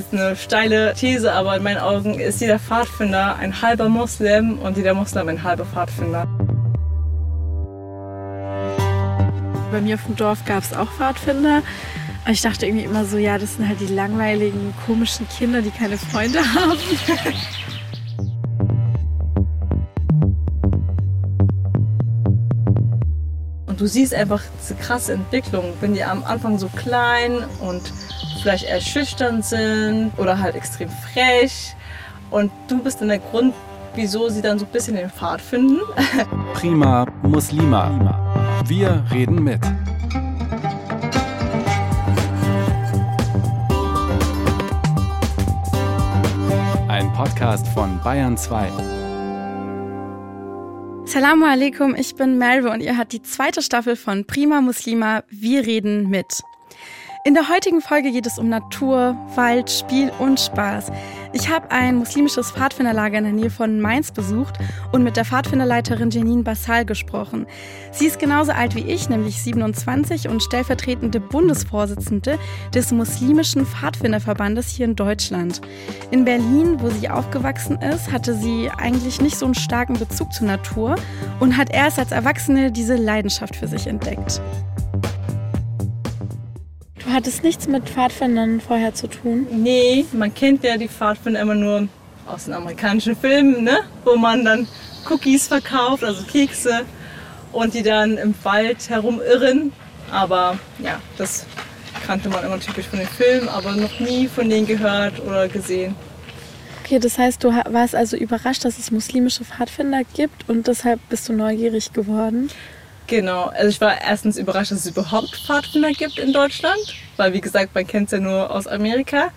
jetzt eine steile These, aber in meinen Augen ist jeder Pfadfinder ein halber Moslem und jeder Moslem ein halber Pfadfinder. Bei mir auf dem Dorf gab es auch Pfadfinder. Aber ich dachte irgendwie immer so, ja, das sind halt die langweiligen, komischen Kinder, die keine Freunde haben. Und du siehst einfach diese krasse Entwicklung, wenn die am Anfang so klein und vielleicht eher schüchtern sind oder halt extrem frech. Und du bist dann der Grund, wieso sie dann so ein bisschen den Pfad finden. Prima Muslima. Wir reden mit. Ein Podcast von Bayern 2. Salamu alaikum, ich bin Melve und ihr hört die zweite Staffel von Prima Muslima. Wir reden mit. In der heutigen Folge geht es um Natur, Wald, Spiel und Spaß. Ich habe ein muslimisches Pfadfinderlager in der Nähe von Mainz besucht und mit der Pfadfinderleiterin Janine Bassal gesprochen. Sie ist genauso alt wie ich, nämlich 27 und stellvertretende Bundesvorsitzende des muslimischen Pfadfinderverbandes hier in Deutschland. In Berlin, wo sie aufgewachsen ist, hatte sie eigentlich nicht so einen starken Bezug zur Natur und hat erst als Erwachsene diese Leidenschaft für sich entdeckt. Du hattest nichts mit Pfadfindern vorher zu tun? Nee, man kennt ja die Pfadfinder immer nur aus den amerikanischen Filmen, ne? wo man dann Cookies verkauft, also Kekse, und die dann im Wald herumirren. Aber ja, das kannte man immer typisch von den Filmen, aber noch nie von denen gehört oder gesehen. Okay, das heißt, du warst also überrascht, dass es muslimische Pfadfinder gibt und deshalb bist du neugierig geworden? Genau, also ich war erstens überrascht, dass es überhaupt Pfadfinder gibt in Deutschland, weil wie gesagt, man kennt es ja nur aus Amerika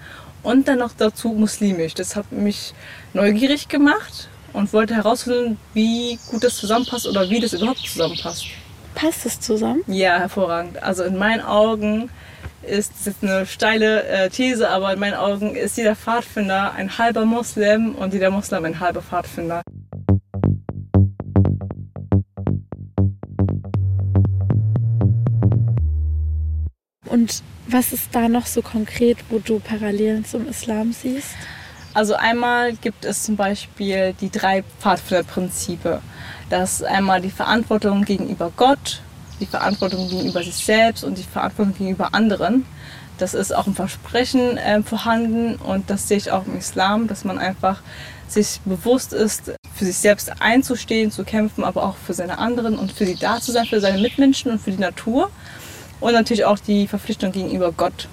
und dann noch dazu muslimisch. Das hat mich neugierig gemacht und wollte herausfinden, wie gut das zusammenpasst oder wie das überhaupt zusammenpasst. Passt es zusammen? Ja, hervorragend. Also in meinen Augen ist das jetzt eine steile äh, These, aber in meinen Augen ist jeder Pfadfinder ein halber Moslem und jeder Moslem ein halber Pfadfinder. Und was ist da noch so konkret, wo du Parallelen zum Islam siehst? Also einmal gibt es zum Beispiel die drei Pfadfinderprinzipe. Das ist einmal die Verantwortung gegenüber Gott, die Verantwortung gegenüber sich selbst und die Verantwortung gegenüber anderen. Das ist auch im Versprechen äh, vorhanden und das sehe ich auch im Islam, dass man einfach sich bewusst ist, für sich selbst einzustehen, zu kämpfen, aber auch für seine anderen und für sie da zu sein, für seine Mitmenschen und für die Natur. Und natürlich auch die Verpflichtung gegenüber Gott.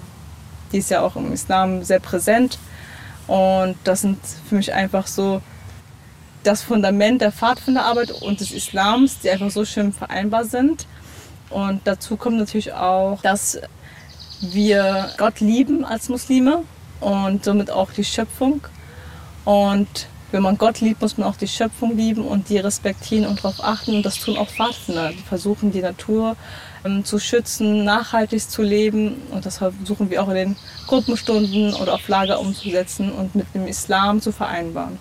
Die ist ja auch im Islam sehr präsent. Und das sind für mich einfach so das Fundament der Pfadfinderarbeit und des Islams, die einfach so schön vereinbar sind. Und dazu kommt natürlich auch, dass wir Gott lieben als Muslime und somit auch die Schöpfung. Und wenn man Gott liebt, muss man auch die Schöpfung lieben und die respektieren und darauf achten. Und das tun auch Pfadfinder. Die versuchen die Natur zu schützen, nachhaltig zu leben. Und das versuchen wir auch in den Gruppenstunden oder auf Lager umzusetzen und mit dem Islam zu vereinbaren.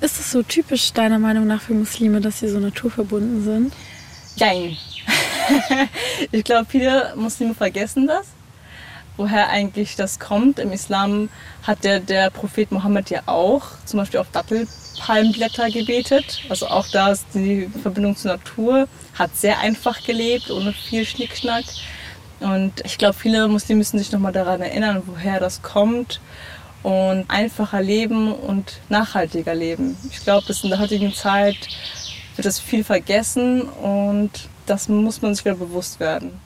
Ist es so typisch deiner Meinung nach für Muslime, dass sie so naturverbunden sind? Nein. ich glaube, viele Muslime vergessen das woher eigentlich das kommt. Im Islam hat der, der Prophet Mohammed ja auch zum Beispiel auf Dattelpalmblätter gebetet. Also auch da ist die Verbindung zur Natur, hat sehr einfach gelebt, ohne viel Schnickschnack. Und ich glaube, viele Muslime müssen sich nochmal daran erinnern, woher das kommt. Und einfacher leben und nachhaltiger leben. Ich glaube, in der heutigen Zeit wird das viel vergessen und das muss man sich wieder bewusst werden.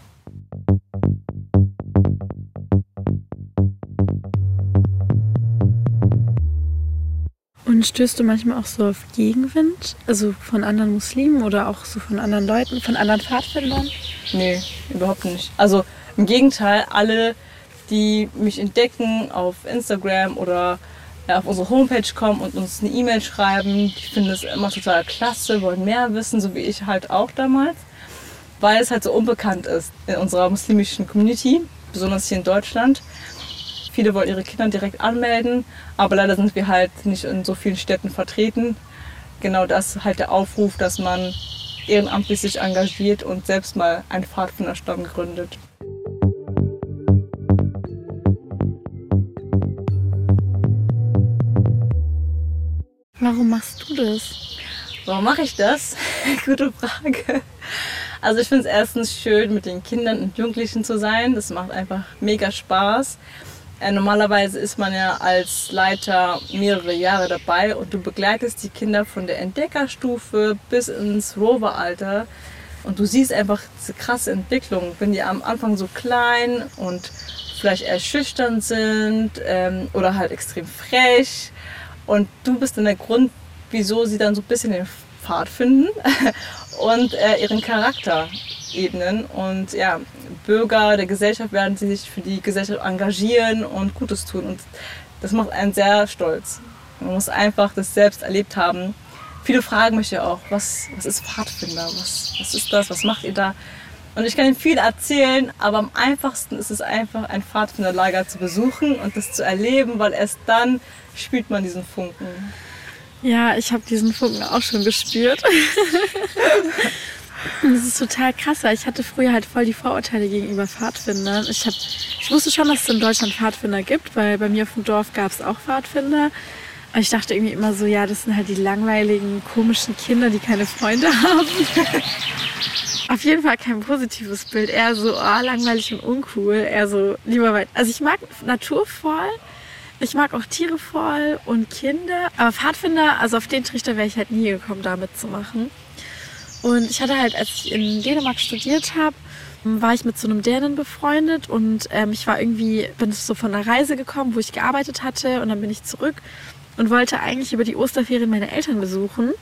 Stößt du manchmal auch so auf Gegenwind? Also von anderen Muslimen oder auch so von anderen Leuten, von anderen Pfadfindern? Nee, überhaupt nicht. Also im Gegenteil, alle, die mich entdecken auf Instagram oder auf unsere Homepage kommen und uns eine E-Mail schreiben, die finden es immer total klasse, wollen mehr wissen, so wie ich halt auch damals, weil es halt so unbekannt ist in unserer muslimischen Community, besonders hier in Deutschland. Viele wollen ihre Kinder direkt anmelden, aber leider sind wir halt nicht in so vielen Städten vertreten. Genau das halt der Aufruf, dass man ehrenamtlich sich engagiert und selbst mal einen Pfadfinderstamm gründet. Warum machst du das? Warum mache ich das? Gute Frage. Also ich finde es erstens schön, mit den Kindern und Jugendlichen zu sein. Das macht einfach mega Spaß. Äh, normalerweise ist man ja als Leiter mehrere Jahre dabei und du begleitest die Kinder von der Entdeckerstufe bis ins Roveralter. Und du siehst einfach diese krasse Entwicklung, wenn die am Anfang so klein und vielleicht eher sind ähm, oder halt extrem frech. Und du bist dann der Grund, wieso sie dann so ein bisschen den Pfad finden und äh, ihren Charakter ebnen. Und ja, Bürger der Gesellschaft werden sie sich für die Gesellschaft engagieren und Gutes tun. Und das macht einen sehr stolz. Man muss einfach das selbst erlebt haben. Viele fragen mich ja auch, was, was ist Pfadfinder? Was, was ist das? Was macht ihr da? Und ich kann Ihnen viel erzählen, aber am einfachsten ist es einfach, ein Pfadfinderlager zu besuchen und das zu erleben, weil erst dann spürt man diesen Funken. Ja, ich habe diesen Funken auch schon gespürt. das ist total krass, ich hatte früher halt voll die Vorurteile gegenüber Pfadfindern. Ich, hab, ich wusste schon, dass es in Deutschland Pfadfinder gibt, weil bei mir auf dem Dorf gab es auch Pfadfinder. Aber ich dachte irgendwie immer so, ja, das sind halt die langweiligen, komischen Kinder, die keine Freunde haben. Auf jeden Fall kein positives Bild. Eher so oh, langweilig und uncool. Eher so lieber weit. Also ich mag Natur voll. Ich mag auch Tiere voll und Kinder. Aber Pfadfinder, also auf den Trichter wäre ich halt nie gekommen, da mitzumachen. Und ich hatte halt, als ich in Dänemark studiert habe, war ich mit so einem Dänen befreundet und ähm, ich war irgendwie, bin so von einer Reise gekommen, wo ich gearbeitet hatte und dann bin ich zurück und wollte eigentlich über die Osterferien meine Eltern besuchen.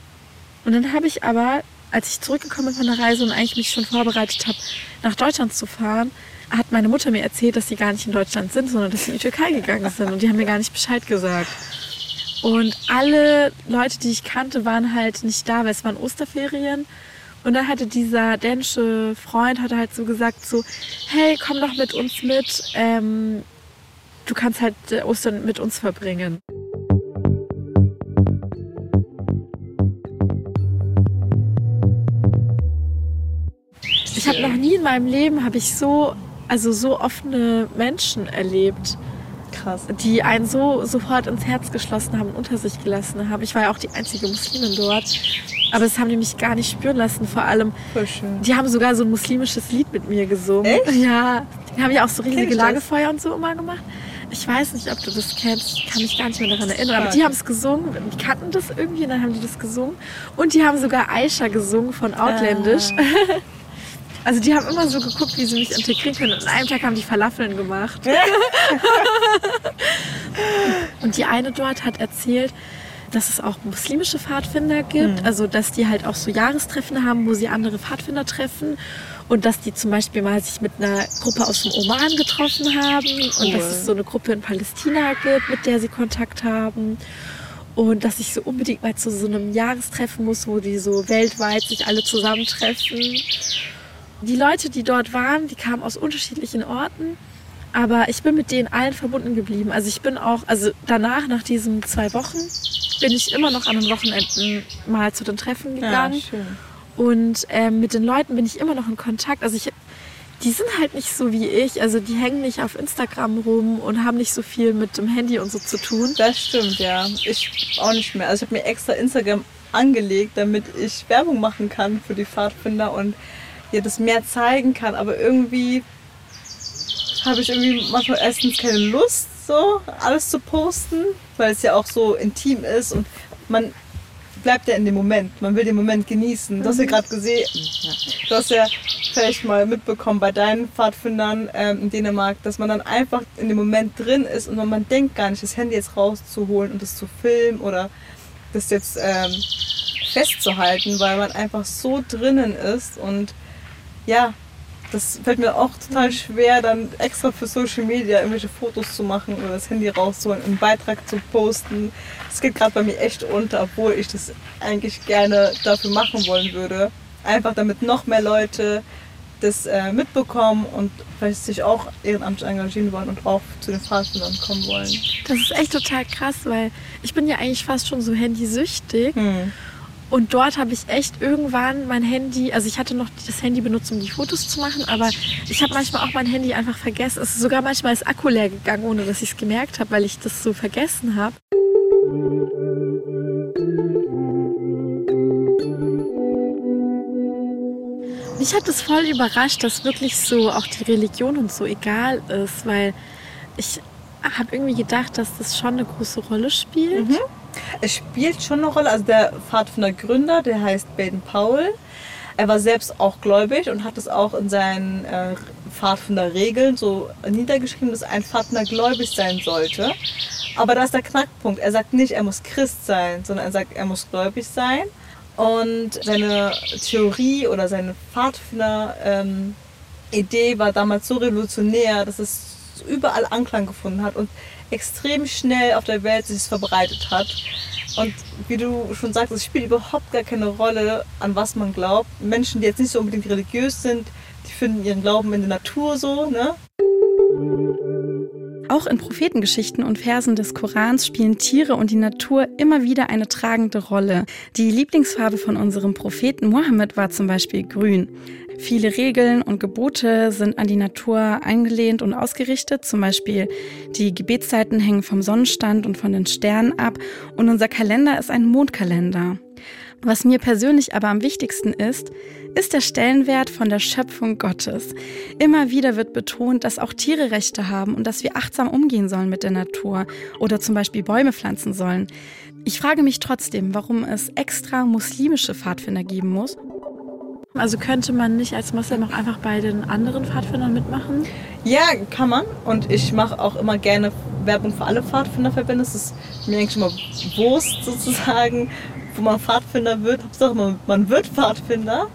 Und dann habe ich aber als ich zurückgekommen bin von der Reise und eigentlich mich schon vorbereitet habe, nach Deutschland zu fahren, hat meine Mutter mir erzählt, dass sie gar nicht in Deutschland sind, sondern dass sie in die Türkei gegangen sind. Und die haben mir gar nicht Bescheid gesagt. Und alle Leute, die ich kannte, waren halt nicht da, weil es waren Osterferien. Und dann hatte dieser dänische Freund hatte halt so gesagt so, hey, komm doch mit uns mit. Ähm, du kannst halt Ostern mit uns verbringen. Ich habe noch nie in meinem Leben habe ich so also so offene Menschen erlebt. Krass. Die einen so sofort ins Herz geschlossen haben und unter sich gelassen haben. Ich war ja auch die einzige Muslimin dort. Aber das haben die mich gar nicht spüren lassen. Vor allem, die haben sogar so ein muslimisches Lied mit mir gesungen. Echt? Ja, die haben ja auch so riesige Lagefeuer und so immer gemacht. Ich weiß nicht, ob du das kennst. Ich kann mich gar nicht mehr daran erinnern. Aber die haben es gesungen. Die kannten das irgendwie und dann haben die das gesungen. Und die haben sogar Aisha gesungen von Outländisch. Ah. Also die haben immer so geguckt, wie sie mich integrieren können. Und an einem Tag haben die Falafeln gemacht. und die eine dort hat erzählt, dass es auch muslimische Pfadfinder gibt. Mhm. Also dass die halt auch so Jahrestreffen haben, wo sie andere Pfadfinder treffen. Und dass die zum Beispiel mal sich mit einer Gruppe aus dem Oman getroffen haben. Und cool. dass es so eine Gruppe in Palästina gibt, mit der sie Kontakt haben. Und dass ich so unbedingt mal zu so einem Jahrestreffen muss, wo die so weltweit sich alle zusammentreffen. Die Leute, die dort waren, die kamen aus unterschiedlichen Orten. Aber ich bin mit denen allen verbunden geblieben. Also ich bin auch, also danach, nach diesen zwei Wochen, bin ich immer noch an den Wochenenden mal zu den Treffen gegangen. Ja, schön. Und ähm, mit den Leuten bin ich immer noch in Kontakt. Also ich, die sind halt nicht so wie ich. Also die hängen nicht auf Instagram rum und haben nicht so viel mit dem Handy und so zu tun. Das stimmt, ja. Ich auch nicht mehr. Also ich habe mir extra Instagram angelegt, damit ich Werbung machen kann für die Pfadfinder und ihr das mehr zeigen kann. Aber irgendwie habe ich irgendwie manchmal erstens keine Lust, so alles zu posten, weil es ja auch so intim ist und man bleibt ja in dem Moment. Man will den Moment genießen. Du hast ja mhm. gerade gesehen, du hast ja vielleicht mal mitbekommen bei deinen Pfadfindern ähm, in Dänemark, dass man dann einfach in dem Moment drin ist und man denkt gar nicht, das Handy jetzt rauszuholen und das zu filmen oder das jetzt ähm, festzuhalten, weil man einfach so drinnen ist und ja, das fällt mir auch total schwer, dann extra für Social Media irgendwelche Fotos zu machen oder das Handy rauszuholen, einen Beitrag zu posten. Das geht gerade bei mir echt unter, obwohl ich das eigentlich gerne dafür machen wollen würde. Einfach damit noch mehr Leute das äh, mitbekommen und vielleicht sich auch ehrenamtlich engagieren wollen und auch zu den Fahrstundern kommen wollen. Das ist echt total krass, weil ich bin ja eigentlich fast schon so handysüchtig. Hm. Und dort habe ich echt irgendwann mein Handy, also ich hatte noch das Handy benutzt, um die Fotos zu machen, aber ich habe manchmal auch mein Handy einfach vergessen. Es ist sogar manchmal das Akku leer gegangen, ohne dass ich es gemerkt habe, weil ich das so vergessen habe. Mich hat es voll überrascht, dass wirklich so auch die Religion und so egal ist, weil ich habe irgendwie gedacht, dass das schon eine große Rolle spielt. Mhm. Es spielt schon eine Rolle. Also der Pfadfinder-Gründer, der heißt Baden Powell. Er war selbst auch gläubig und hat es auch in seinen äh, Pfadfinder-Regeln so niedergeschrieben, dass ein Pfadfinder gläubig sein sollte. Aber da ist der Knackpunkt. Er sagt nicht, er muss Christ sein, sondern er sagt, er muss gläubig sein. Und seine Theorie oder seine Pfadfinder-Idee ähm, war damals so revolutionär, dass es überall Anklang gefunden hat und extrem schnell auf der Welt sich verbreitet hat. Und wie du schon sagst, es spielt überhaupt gar keine Rolle, an was man glaubt. Menschen, die jetzt nicht so unbedingt religiös sind, die finden ihren Glauben in der Natur so, ne? Auch in Prophetengeschichten und Versen des Korans spielen Tiere und die Natur immer wieder eine tragende Rolle. Die Lieblingsfarbe von unserem Propheten Mohammed war zum Beispiel grün. Viele Regeln und Gebote sind an die Natur eingelehnt und ausgerichtet. Zum Beispiel die Gebetszeiten hängen vom Sonnenstand und von den Sternen ab und unser Kalender ist ein Mondkalender. Was mir persönlich aber am wichtigsten ist, ist der Stellenwert von der Schöpfung Gottes. Immer wieder wird betont, dass auch Tiere Rechte haben und dass wir achtsam umgehen sollen mit der Natur oder zum Beispiel Bäume pflanzen sollen. Ich frage mich trotzdem, warum es extra muslimische Pfadfinder geben muss also könnte man nicht als Moslem auch einfach bei den anderen Pfadfindern mitmachen? Ja, kann man. Und ich mache auch immer gerne Werbung für alle Pfadfinderverbände. Es ist mir eigentlich immer Wurst sozusagen, wo man Pfadfinder wird. Hauptsache man, man wird Pfadfinder.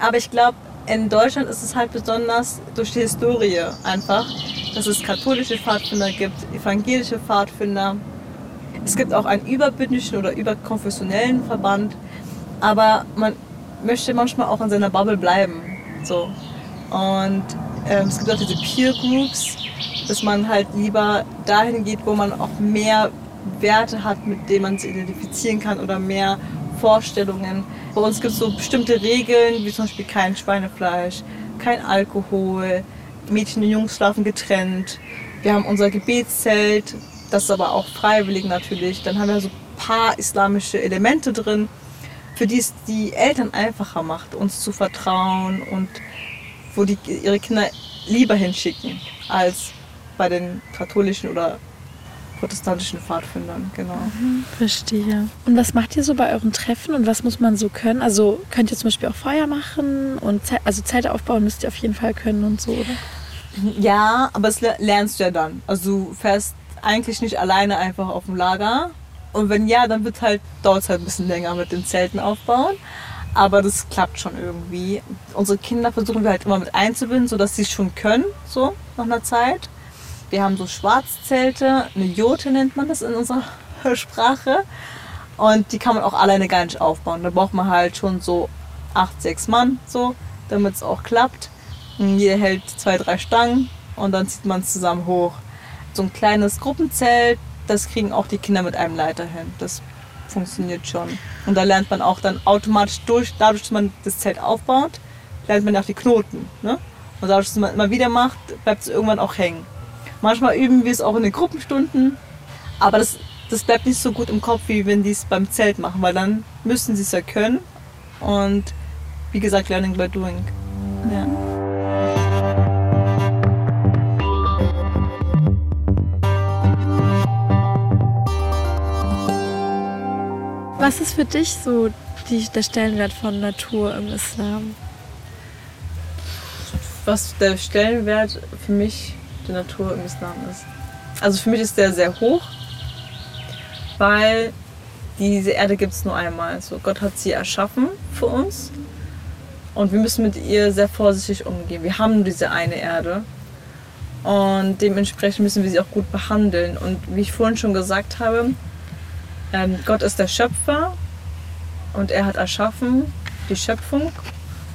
Aber ich glaube, in Deutschland ist es halt besonders durch die Historie einfach, dass es katholische Pfadfinder gibt, evangelische Pfadfinder. Es gibt auch einen überbündischen oder überkonfessionellen Verband. Aber man möchte manchmal auch in seiner Bubble bleiben. So. Und ähm, es gibt auch diese Peer Groups, dass man halt lieber dahin geht, wo man auch mehr Werte hat, mit denen man sich identifizieren kann oder mehr Vorstellungen. Bei uns gibt es so bestimmte Regeln, wie zum Beispiel kein Schweinefleisch, kein Alkohol, Mädchen und Jungs schlafen getrennt. Wir haben unser Gebetszelt, das ist aber auch freiwillig natürlich. Dann haben wir so ein paar islamische Elemente drin für die es die Eltern einfacher macht, uns zu vertrauen und wo die ihre Kinder lieber hinschicken als bei den katholischen oder protestantischen Pfadfindern, genau. Mhm, verstehe. Und was macht ihr so bei euren Treffen und was muss man so können? Also könnt ihr zum Beispiel auch Feuer machen und Ze also Zelte aufbauen müsst ihr auf jeden Fall können und so, oder? Ja, aber das lernst du ja dann. Also du fährst eigentlich nicht alleine einfach auf dem Lager, und wenn ja, dann wird halt, dauert es halt ein bisschen länger mit den Zelten aufbauen. Aber das klappt schon irgendwie. Unsere Kinder versuchen wir halt immer mit einzubinden, sodass sie es schon können, so nach einer Zeit. Wir haben so Schwarzzelte, eine Jote nennt man das in unserer Sprache. Und die kann man auch alleine gar nicht aufbauen. Da braucht man halt schon so acht, sechs Mann, so, damit es auch klappt. Und jeder hält zwei, drei Stangen und dann zieht man es zusammen hoch. So ein kleines Gruppenzelt, das kriegen auch die Kinder mit einem Leiter hin. Das funktioniert schon. Und da lernt man auch dann automatisch durch, dadurch, dass man das Zelt aufbaut, lernt man auch die Knoten. Ne? Und dadurch, dass man immer wieder macht, bleibt es irgendwann auch hängen. Manchmal üben wir es auch in den Gruppenstunden, aber das, das bleibt nicht so gut im Kopf, wie wenn die es beim Zelt machen, weil dann müssen sie es ja können. Und wie gesagt, Learning by Doing. Ja. Was ist für dich so die, der Stellenwert von Natur im Islam? Was der Stellenwert für mich der Natur im Islam ist. Also für mich ist der sehr hoch, weil diese Erde gibt es nur einmal. So, Gott hat sie erschaffen für uns und wir müssen mit ihr sehr vorsichtig umgehen. Wir haben nur diese eine Erde und dementsprechend müssen wir sie auch gut behandeln. Und wie ich vorhin schon gesagt habe, ähm, Gott ist der Schöpfer und er hat erschaffen die Schöpfung.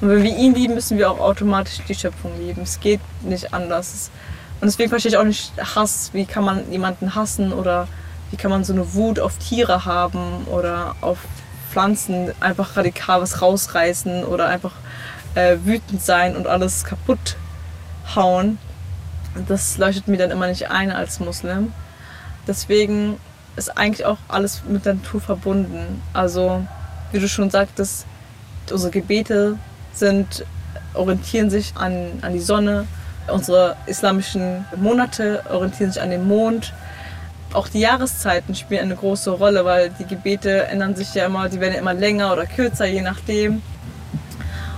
Und wenn wir ihn lieben, müssen wir auch automatisch die Schöpfung lieben. Es geht nicht anders. Und deswegen verstehe ich auch nicht Hass. Wie kann man jemanden hassen oder wie kann man so eine Wut auf Tiere haben oder auf Pflanzen einfach radikal was rausreißen oder einfach äh, wütend sein und alles kaputt hauen. Das leuchtet mir dann immer nicht ein als Muslim. Deswegen ist eigentlich auch alles mit der Natur verbunden. Also, wie du schon sagtest, unsere Gebete sind orientieren sich an, an die Sonne. Unsere islamischen Monate orientieren sich an den Mond. Auch die Jahreszeiten spielen eine große Rolle, weil die Gebete ändern sich ja immer, die werden immer länger oder kürzer, je nachdem.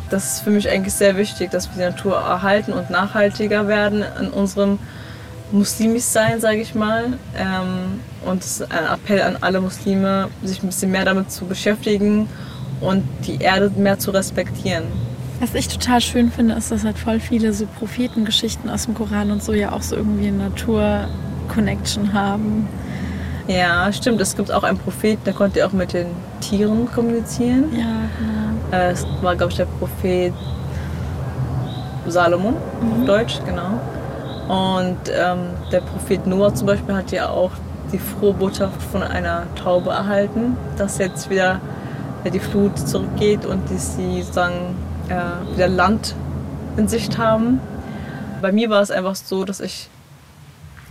Das ist für mich eigentlich sehr wichtig, dass wir die Natur erhalten und nachhaltiger werden in unserem muslimisch sein, sage ich mal. Ähm, und es ist ein Appell an alle Muslime, sich ein bisschen mehr damit zu beschäftigen und die Erde mehr zu respektieren. Was ich total schön finde, ist, dass halt voll viele so Prophetengeschichten aus dem Koran und so ja auch so irgendwie eine Natur-Connection haben. Ja, stimmt. Es gibt auch einen Propheten, der konnte auch mit den Tieren kommunizieren. Ja, genau. Äh, Es war, glaube ich, der Prophet Salomon, auf Deutsch, genau. Und ähm, der Prophet Noah zum Beispiel hat ja auch die frohe Botschaft von einer Taube erhalten, dass jetzt wieder äh, die Flut zurückgeht und dass sie sozusagen äh, wieder Land in Sicht haben. Bei mir war es einfach so, dass ich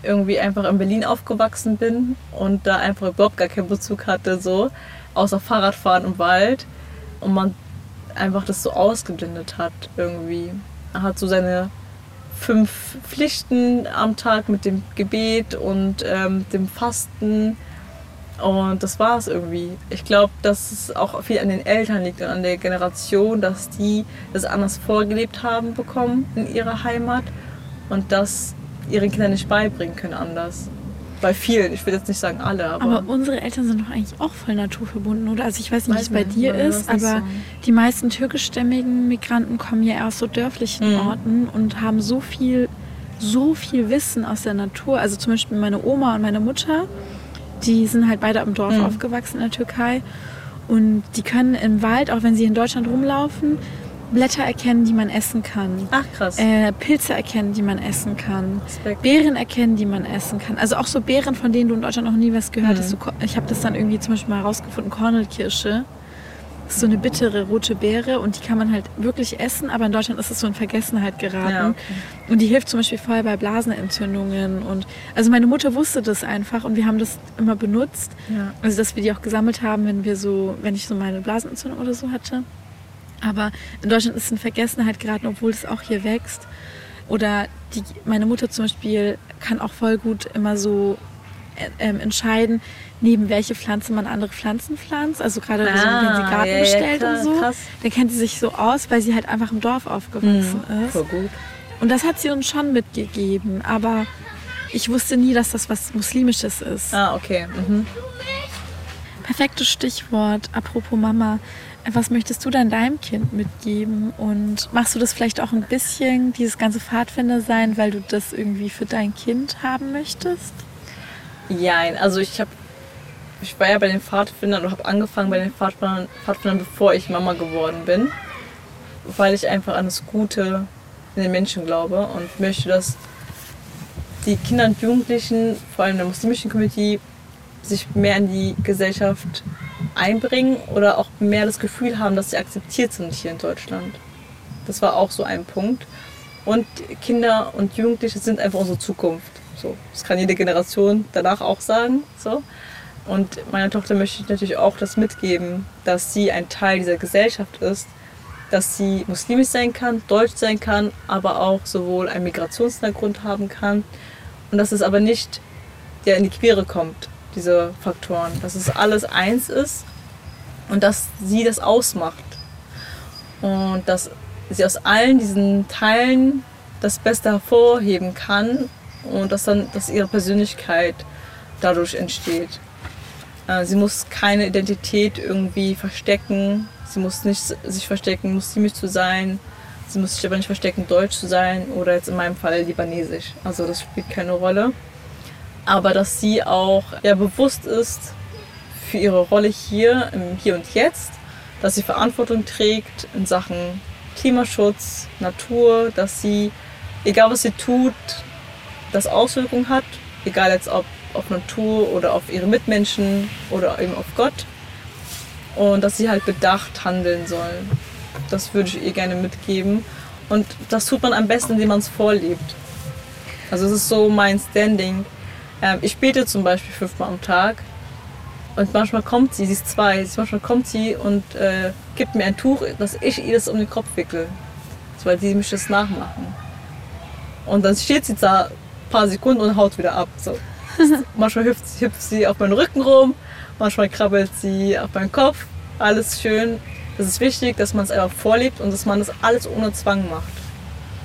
irgendwie einfach in Berlin aufgewachsen bin und da einfach überhaupt gar keinen Bezug hatte, so außer Fahrradfahren im Wald und man einfach das so ausgeblendet hat irgendwie. Er hat so seine fünf Pflichten am Tag mit dem Gebet und ähm, dem Fasten und das war es irgendwie. Ich glaube, dass es auch viel an den Eltern liegt und an der Generation, dass die das anders vorgelebt haben bekommen in ihrer Heimat und das ihren Kindern nicht beibringen können anders. Bei vielen, ich will jetzt nicht sagen alle, aber, Aber unsere Eltern sind doch eigentlich auch voll naturverbunden, oder? Also ich weiß nicht, wie es bei dir ist aber so. die meisten türkischstämmigen Migranten kommen ja aus so dörflichen Mhm. Orten und haben so viel, so viel Wissen aus der Natur. Also zum Beispiel meine Oma und meine Mutter, die sind halt beide im Dorf Mhm. aufgewachsen in der Türkei und die können im Wald, auch wenn sie in Deutschland rumlaufen, Blätter erkennen, die man essen kann. ach krass. Äh, Pilze erkennen, die man essen kann. Respekt. Beeren erkennen, die man essen kann. Also auch so Beeren, von denen du in Deutschland noch nie was gehört Mhm. hast. Ko- ich habe das dann irgendwie zum Beispiel mal herausgefunden, Kornelkirsche. So eine bittere rote Beere und die kann man halt wirklich essen, aber in Deutschland ist es so in Vergessenheit geraten. Ja, okay. Und die hilft zum Beispiel voll bei Blasenentzündungen. Und also meine Mutter wusste das einfach und wir haben das immer benutzt. Ja. Also dass wir die auch gesammelt haben, wenn wir so, wenn ich so meine Blasenentzündung oder so hatte. Aber in Deutschland ist es in Vergessenheit geraten, obwohl es auch hier wächst. Oder die, meine Mutter zum Beispiel kann auch voll gut immer so ähm, entscheiden, neben welche Pflanze man andere Pflanzen pflanzt. Also gerade so, wenn sie Ah, Garten ja, ja, bestellt klar, und so. krass. Dann kennt sie sich so aus, weil sie halt einfach im Dorf aufgewachsen ist. Voll gut. Und das hat sie uns schon mitgegeben. Aber ich wusste nie, dass das was Muslimisches ist. Ah, okay. Mhm. Perfektes Stichwort. Apropos Mama. Was möchtest du dann deinem Kind mitgeben? Und machst du das vielleicht auch ein bisschen, dieses ganze Pfadfinder sein, weil du das irgendwie für dein Kind haben möchtest? Jein, also ich habe ich war ja bei den Pfadfindern oder habe angefangen bei den Pfadfindern, Pfadfindern, bevor ich Mama geworden bin, weil ich einfach an das Gute in den Menschen glaube und möchte, dass die Kinder und Jugendlichen, vor allem der muslimischen Community, sich mehr in die Gesellschaft einbringen oder auch mehr das Gefühl haben, dass sie akzeptiert sind hier in Deutschland. Das war auch so ein Punkt. Und Kinder und Jugendliche sind einfach unsere Zukunft. So, das kann jede Generation danach auch sagen. So. Und meiner Tochter möchte ich natürlich auch das mitgeben, dass sie ein Teil dieser Gesellschaft ist, dass sie muslimisch sein kann, deutsch sein kann, aber auch sowohl einen Migrationshintergrund haben kann. Und dass es aber nicht der in die Quere kommt, diese Faktoren. Dass es alles eins ist und dass sie das ausmacht. Und dass sie aus allen diesen Teilen das Beste hervorheben kann und dass dann dass ihre Persönlichkeit dadurch entsteht. Äh, Sie muss keine Identität irgendwie verstecken. Sie muss nicht sich verstecken, muslimisch zu sein. Sie muss sich aber nicht verstecken, deutsch zu sein oder jetzt in meinem Fall libanesisch. Also das spielt keine Rolle. Aber dass sie auch ja, bewusst ist für ihre Rolle hier, im Hier und Jetzt, dass sie Verantwortung trägt in Sachen Klimaschutz, Natur, dass sie, egal was sie tut, das Auswirkungen hat, egal jetzt ob auf Natur oder auf ihre Mitmenschen oder eben auf Gott. Und dass sie halt bedacht handeln soll. Das würde ich ihr gerne mitgeben. Und das tut man am besten, indem man es vorlebt. Also es ist so mein Standing. Ähm, ich bete zum Beispiel fünfmal am Tag. Und manchmal kommt sie, sie ist zwei, manchmal kommt sie und äh, gibt mir ein Tuch, dass ich ihr das um den Kopf wickel. weil die mich das nachmachen. Und dann steht sie da paar Sekunden und haut wieder ab. So. manchmal hüpft, hüpft sie auf meinen Rücken rum, manchmal krabbelt sie auf meinen Kopf. Alles schön. Das ist wichtig, dass man es einfach vorlebt und dass man das alles ohne Zwang macht.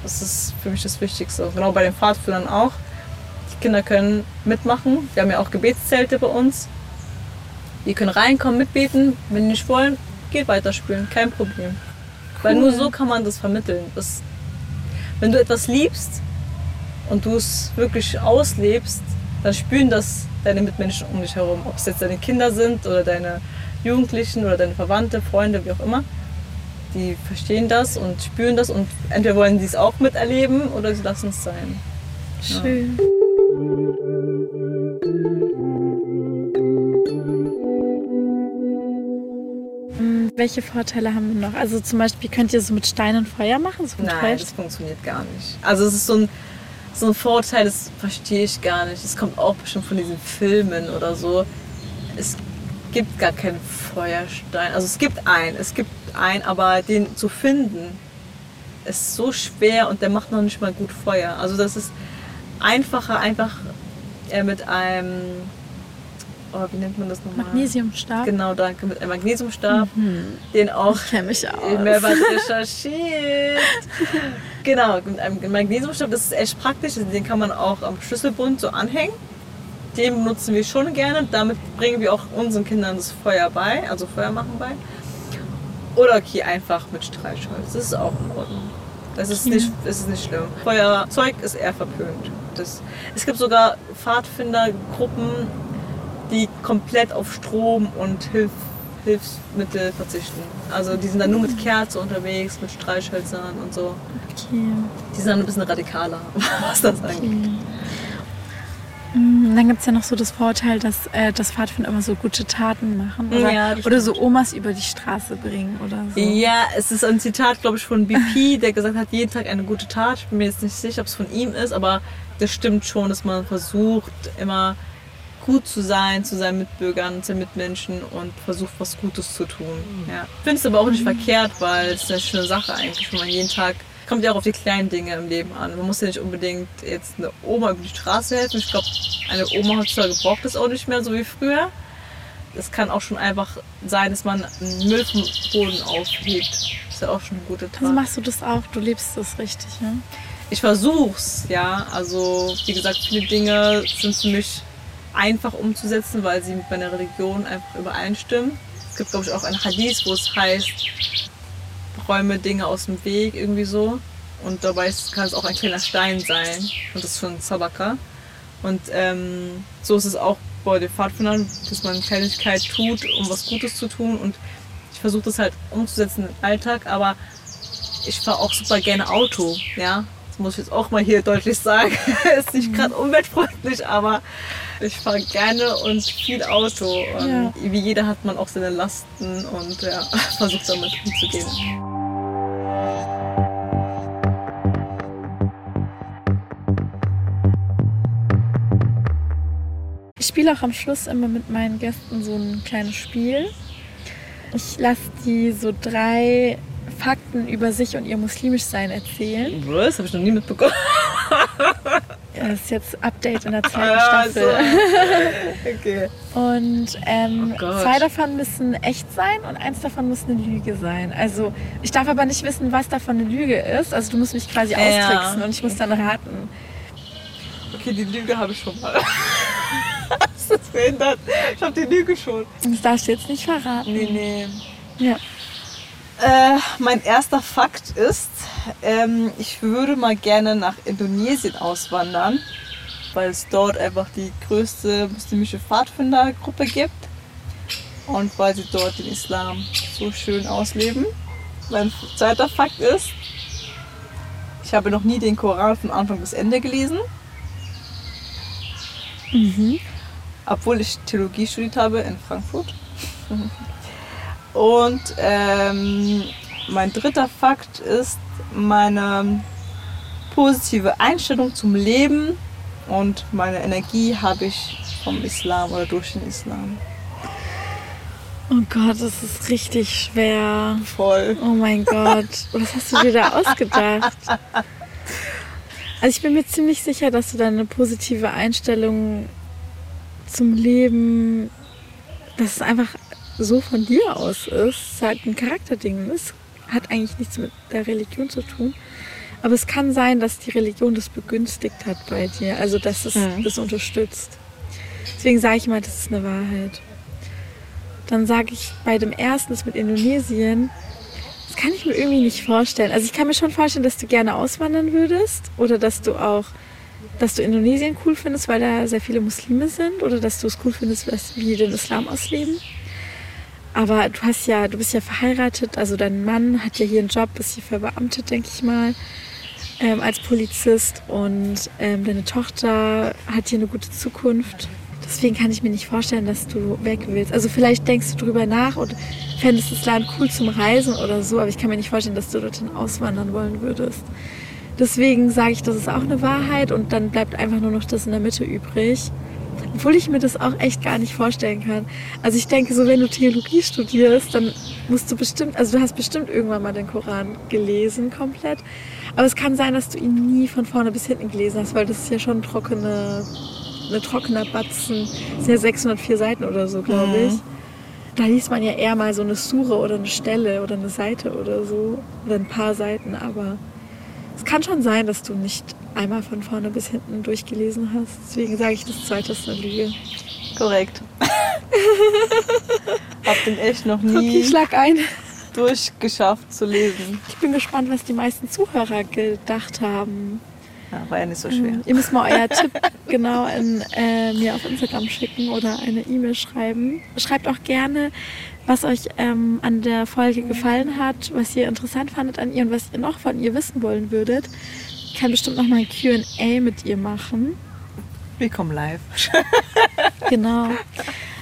Das ist für mich das Wichtigste. Genau bei den Pfadfindern auch. Die Kinder können mitmachen. Wir haben ja auch Gebetszelte bei uns. Die können reinkommen, mitbeten. Wenn die nicht wollen, geht weiterspielen. Kein Problem. Cool. Weil nur so kann man das vermitteln. Das, wenn du etwas liebst und du es wirklich auslebst, dann spüren das deine Mitmenschen um dich herum. Ob es jetzt deine Kinder sind oder deine Jugendlichen oder deine Verwandte, Freunde, wie auch immer. Die verstehen das und spüren das und entweder wollen sie es auch miterleben oder sie lassen es sein. Schön. Ja. Hm, welche Vorteile haben wir noch? Also zum Beispiel könnt ihr so mit Stein und Feuer machen? So Nein, das funktioniert gar nicht. Also es ist so ein, so ein Vorteil, das verstehe ich gar nicht. Es kommt auch bestimmt von diesen Filmen oder so. Es gibt gar keinen Feuerstein. Also es gibt einen, es gibt einen, aber den zu finden ist so schwer und der macht noch nicht mal gut Feuer. Also das ist einfacher, einfach äh, mit einem, oh, wie nennt man das nochmal? Magnesiumstab. Genau, danke, mit einem Magnesiumstab, mhm. den auch ich mich aus. mehrmals recherchiert. genau, mit einem Magnesiumstab, das ist echt praktisch, den kann man auch am Schlüsselbund so anhängen den benutzen wir schon gerne. Damit bringen wir auch unseren Kindern das Feuer bei, also Feuer machen bei. Oder okay, einfach mit Streichholz. Das ist auch in Ordnung. Das ist nicht, das ist nicht schlimm. Feuerzeug ist eher verpönt. Das, es gibt sogar Pfadfindergruppen, die komplett auf Strom und Hilf, Hilfsmittel verzichten. Also die sind dann nur mit Kerze unterwegs, mit Streichhölzern und so. Okay. Die sind dann ein bisschen radikaler, was das okay. angeht. Mm, dann gibt es ja noch so das Vorteil, dass äh, das Pfadfinder immer so gute Taten machen. Oder, ja, oder so Omas über die Straße bringen oder so. Ja, es ist ein Zitat, glaube ich, von BP, der gesagt hat, jeden Tag eine gute Tat. Ich bin mir jetzt nicht sicher, ob es von ihm ist, aber das stimmt schon, dass man versucht, immer gut zu sein zu seinen Mitbürgern, zu seinen Mitmenschen und versucht, was Gutes zu tun. Ja. Ich finde es aber auch nicht mhm. verkehrt, weil es eine schöne Sache eigentlich, wenn man jeden Tag kommt ja auch auf die kleinen Dinge im Leben an. Man muss ja nicht unbedingt jetzt eine Oma über die Straße helfen. Ich glaube, eine Oma heutzutage braucht das auch nicht mehr so wie früher. Es kann auch schon einfach sein, dass man einen Müll vom Boden aufhebt. Das ist ja auch schon eine gute Tat. Also machst du das auch, du lebst das richtig, ne? Ich versuch's, ja. Also, wie gesagt, viele Dinge sind für mich einfach umzusetzen, weil sie mit meiner Religion einfach übereinstimmen. Es gibt, glaube ich, auch ein Hadith, wo es heißt, räume Dinge aus dem Weg, irgendwie so. Und dabei kann es auch ein kleiner Stein sein. Und das ist schon Sabaka. Und ähm, so ist es auch bei den Pfadfindern, dass man Kleinigkeit tut, um was Gutes zu tun. Und ich versuche das halt umzusetzen im Alltag, aber ich fahre auch super gerne Auto. Ja? Das muss ich jetzt auch mal hier deutlich sagen. ist nicht gerade umweltfreundlich, aber ich fahre gerne und viel Auto. Und ja. wie jeder hat man auch seine Lasten und ja, versucht damit umzugehen. Ich spiele auch am Schluss immer mit meinen Gästen so ein kleines Spiel. Ich lasse die so drei Fakten über sich und ihr muslimisch Sein erzählen. Was? Habe ich noch nie mitbekommen. Das ist jetzt Update in der zweiten ah, Staffel. So. Okay. Und ähm, oh zwei davon müssen echt sein und eins davon muss eine Lüge sein. Also ich darf aber nicht wissen, was davon eine Lüge ist. Also du musst mich quasi ja. austricksen und ich muss dann raten. Okay, die Lüge habe ich schon mal. Hast du das verhindert? Ich habe die Lüge schon. Das darfst du jetzt nicht verraten. Nee, nee. Ja. Äh, mein erster Fakt ist, ähm, ich würde mal gerne nach Indonesien auswandern, weil es dort einfach die größte muslimische Pfadfindergruppe gibt und weil sie dort den Islam so schön ausleben. Mein zweiter Fakt ist, ich habe noch nie den Koran von Anfang bis Ende gelesen. Mhm. Obwohl ich Theologie studiert habe in Frankfurt. Und ähm, mein dritter Fakt ist meine positive Einstellung zum Leben und meine Energie habe ich vom Islam oder durch den Islam. Oh Gott, das ist richtig schwer. Voll. Oh mein Gott, was hast du dir da ausgedacht? Also ich bin mir ziemlich sicher, dass du deine positive Einstellung zum Leben, dass es einfach so von dir aus ist, ist halt ein Charakterding. Es hat eigentlich nichts mit der Religion zu tun. Aber es kann sein, dass die Religion das begünstigt hat bei dir, also dass es Mhm. das unterstützt. Deswegen sage ich mal, das ist eine Wahrheit. Dann sage ich bei dem ersten, das mit Indonesien, das kann ich mir irgendwie nicht vorstellen. Also ich kann mir schon vorstellen, dass du gerne auswandern würdest oder dass du auch, dass du Indonesien cool findest, weil da sehr viele Muslime sind oder dass du es cool findest, wie die den Islam ausleben. Aber du hast ja, du bist ja verheiratet, also dein Mann hat ja hier einen Job, ist hier verbeamtet, denke ich mal, ähm, als Polizist und ähm, deine Tochter hat hier eine gute Zukunft. Deswegen kann ich mir nicht vorstellen, dass du weg willst. Also vielleicht denkst du drüber nach und fändest das Land cool zum Reisen oder so, aber ich kann mir nicht vorstellen, dass du dorthin auswandern wollen würdest. Deswegen sage ich, das ist auch eine Wahrheit und dann bleibt einfach nur noch das in der Mitte übrig. Obwohl ich mir das auch echt gar nicht vorstellen kann. Also ich denke, so wenn du Theologie studierst, dann musst du bestimmt, also du hast bestimmt irgendwann mal den Koran gelesen komplett. Aber es kann sein, dass du ihn nie von vorne bis hinten gelesen hast, weil das ist ja schon trockene, eine trockener Batzen. Das sind ja 604 Seiten oder so, glaube ich. Da liest man ja eher mal so eine Sure oder eine Stelle oder eine Seite oder so. Oder ein paar Seiten, aber es kann schon sein, dass du nicht einmal von vorne bis hinten durchgelesen hast. Deswegen sage ich, das zweite ist eine Lüge. Korrekt. Hab den echt noch Okay, nie schlag ein. durchgeschafft zu lesen. Ich bin gespannt, was die meisten Zuhörer gedacht haben. Ja, war ja nicht so schwer. Ihr müsst mal euer Tipp genau in, äh, mir auf Instagram schicken oder eine E-Mail schreiben. Schreibt auch gerne, was euch ähm, an der Folge gefallen hat, was ihr interessant fandet an ihr und was ihr noch von ihr wissen wollen würdet. Ich kann bestimmt noch mal ein Q&A mit ihr machen. Willkommen live. Genau.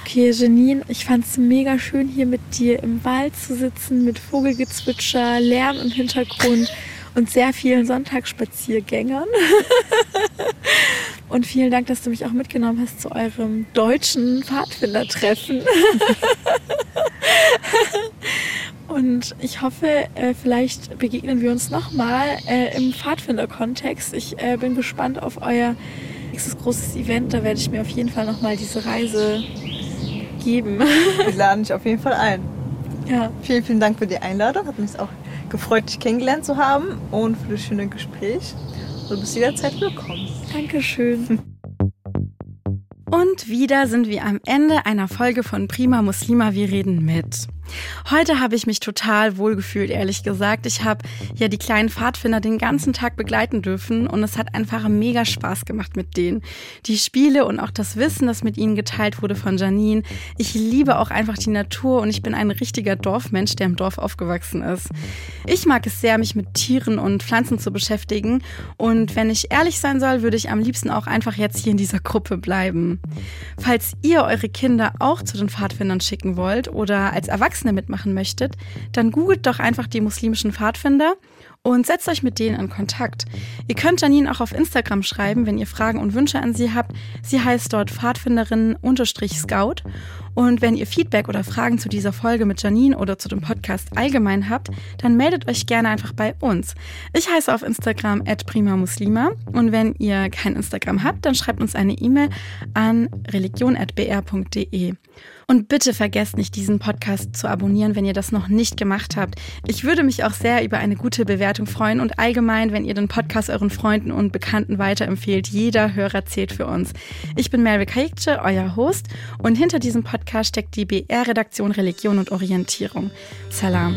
Okay, Janine, ich fand es mega schön, hier mit dir im Wald zu sitzen, mit Vogelgezwitscher, Lärm im Hintergrund und sehr vielen Sonntagsspaziergängern. Und vielen Dank, dass du mich auch mitgenommen hast zu eurem deutschen Pfadfindertreffen. Und ich hoffe, äh, vielleicht begegnen wir uns nochmal äh, im Pfadfinder-Kontext. Ich äh, bin gespannt auf euer nächstes großes Event. Da werde ich mir auf jeden Fall nochmal diese Reise geben. Wir laden dich auf jeden Fall ein. ja, Vielen, vielen Dank für die Einladung. Hat mich auch gefreut, dich kennengelernt zu haben und für das schöne Gespräch. Du bist jederzeit willkommen. Dankeschön. Und wieder sind wir am Ende einer Folge von Prima Muslima, wir reden mit. Heute habe ich mich total wohlgefühlt, ehrlich gesagt. Ich habe ja die kleinen Pfadfinder den ganzen Tag begleiten dürfen und es hat einfach mega Spaß gemacht mit denen. Die Spiele und auch das Wissen, das mit ihnen geteilt wurde von Janine. Ich liebe auch einfach die Natur und ich bin ein richtiger Dorfmensch, der im Dorf aufgewachsen ist. Ich mag es sehr, mich mit Tieren und Pflanzen zu beschäftigen und wenn ich ehrlich sein soll, würde ich am liebsten auch einfach jetzt hier in dieser Gruppe bleiben. Falls ihr eure Kinder auch zu den Pfadfindern schicken wollt oder als Erwachsene mitmachen möchtet, dann googelt doch einfach die muslimischen Pfadfinder und setzt euch mit denen in Kontakt. Ihr könnt Janine auch auf Instagram schreiben, wenn ihr Fragen und Wünsche an sie habt. Sie heißt dort Pfadfinderin-Scout. Und wenn ihr Feedback oder Fragen zu dieser Folge mit Janine oder zu dem Podcast allgemein habt, dann meldet euch gerne einfach bei uns. Ich heiße auf Instagram @primamuslima und wenn ihr kein Instagram habt, dann schreibt uns eine E-Mail an religion@br.de. Und bitte vergesst nicht, diesen Podcast zu abonnieren, wenn ihr das noch nicht gemacht habt. Ich würde mich auch sehr über eine gute Bewertung freuen und allgemein, wenn ihr den Podcast euren Freunden und Bekannten weiterempfehlt. Jeder Hörer zählt für uns. Ich bin Mary Kayikce, euer Host, und hinter diesem Podcast steckt die BR-Redaktion Religion und Orientierung. Salam.